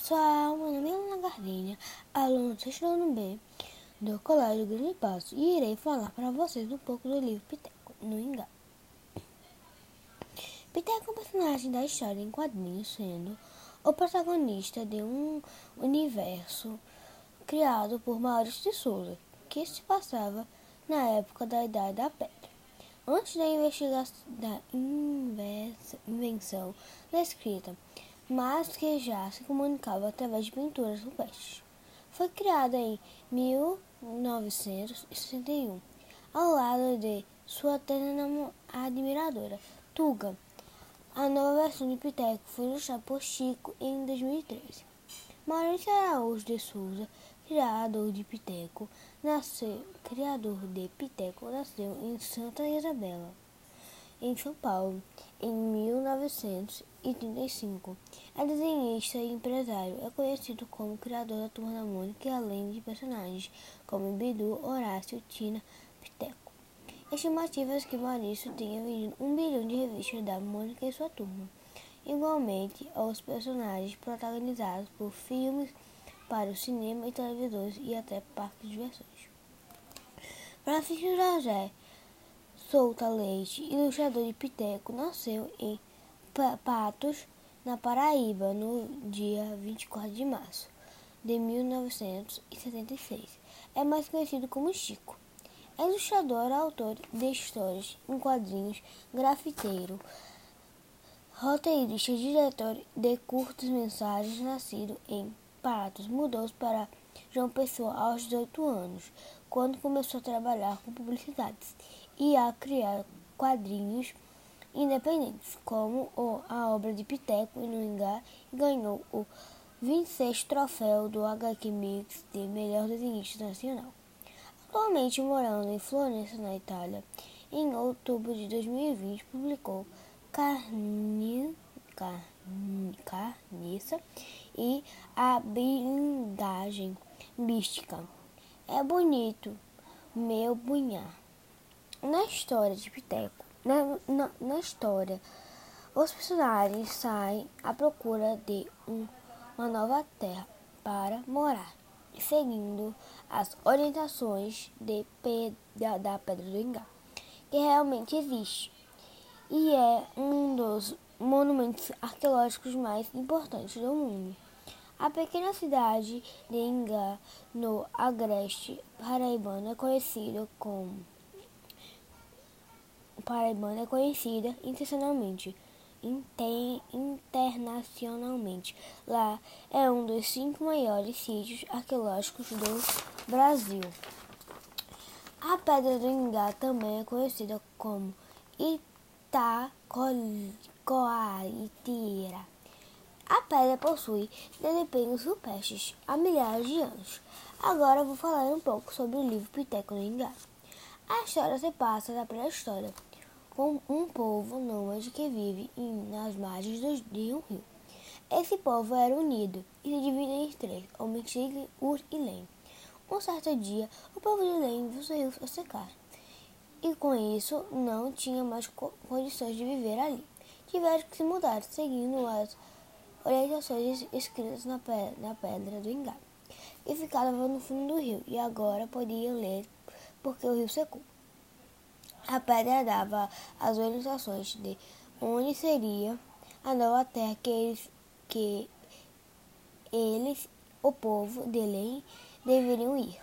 pessoal, meu nome é Ana Gardinha, aluna do sexto ano B do Colégio Grande Passo e irei falar para vocês um pouco do livro Piteco, no Ingá. Piteco é um personagem da história em quadrinhos, sendo o protagonista de um universo criado por Maurício de Souza, que se passava na época da Idade da Pedra. Antes da, da invenção da escrita, mas que já se comunicava através de pinturas rupestres. Foi criada em 1961, ao lado de sua eterna admiradora, Tuga. A nova versão de Piteco foi ilustrada por Chico em 2013. Maurício Araújo de Souza, criador de Piteco, nasceu, criador de Piteco, nasceu em Santa Isabela em São Paulo, em 1935. É desenhista e empresário. É conhecido como criador da Turma da Mônica, além de personagens como Bidu, Horácio, Tina, Piteco. Estimativas que Maurício tenha vendido um bilhão de revistas da Mônica e sua turma. Igualmente aos personagens protagonizados por filmes para o cinema e televisões e até parques de diversões. Francisco José Souta Leite, ilustrador de Piteco, nasceu em Patos, na Paraíba, no dia 24 de março de 1976. É mais conhecido como Chico. É ilustrador, autor de histórias em quadrinhos, grafiteiro, roteirista e diretor de curtas mensagens, nascido em Patos, mudou-se para João Pessoa aos 18 anos, quando começou a trabalhar com publicidades e a criar quadrinhos independentes, como a obra de Piteco e Nuingá, e ganhou o 26 troféu do HQ Mix de melhor desenhista nacional. Atualmente morando em Florença, na Itália, em outubro de 2020 publicou Carni, Carni, Carniça e a blindagem mística. É bonito, meu bunhar. Na história de Piteco, na, na, na história, os personagens saem à procura de um, uma nova terra para morar, seguindo as orientações de, da, Pedra do Ingá, que realmente existe e é um dos monumentos arqueológicos mais importantes do mundo. A pequena cidade de Ingá, no agreste paraibano, é conhecida como paraibana é conhecida internacionalmente, inter, internacionalmente. Lá é um dos cinco maiores sítios arqueológicos do Brasil. A Pedra do Ingá também é conhecida como Itacoaitira. A pedra possui desempenhos rupestres há milhares de anos. Agora vou falar um pouco sobre o livro Piteco do Ingá. A história se passa na pré-história com um povo nômade que vive nas margens do, de um rio. Esse povo era unido e se divide em três, o Mexig, Ur e Lem. Um certo dia, o povo de Lem viu seu rio secar e com isso não tinha mais co condições de viver ali. Tiveram que se mudar, seguindo as orientações escritas na pedra, na pedra do Ingá, que ficava no fundo do rio, e agora podiam ler porque o rio secou. A pedra dava as orientações de onde seria a nova terra que eles, que eles o povo de Belém, deveriam ir.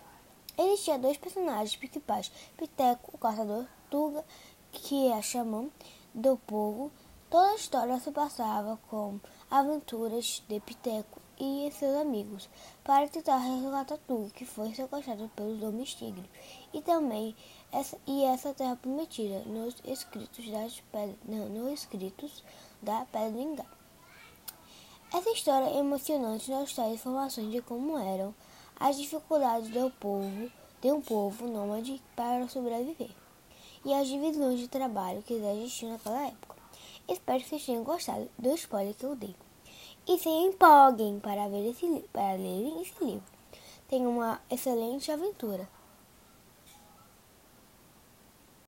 Existiam dois personagens principais, Piteco, o caçador, Tuga, que é a xamã do povo. Toda a história se passava com aventuras de Piteco e seus amigos para tentar resgatar Tuga, que foi sequestrado pelos homens tigres, e também essa, e essa terra prometida nos escritos, das pedras, não, nos escritos da Pedra Ingá. Essa história é emocionante nos traz informações de como eram as dificuldades do povo, de um povo nômade para sobreviver e as divisões de trabalho que existiam naquela época. Espero que vocês tenham gostado do spoiler que eu dei e se empolguem para, ver esse, para ler esse livro. Tenham uma excelente aventura.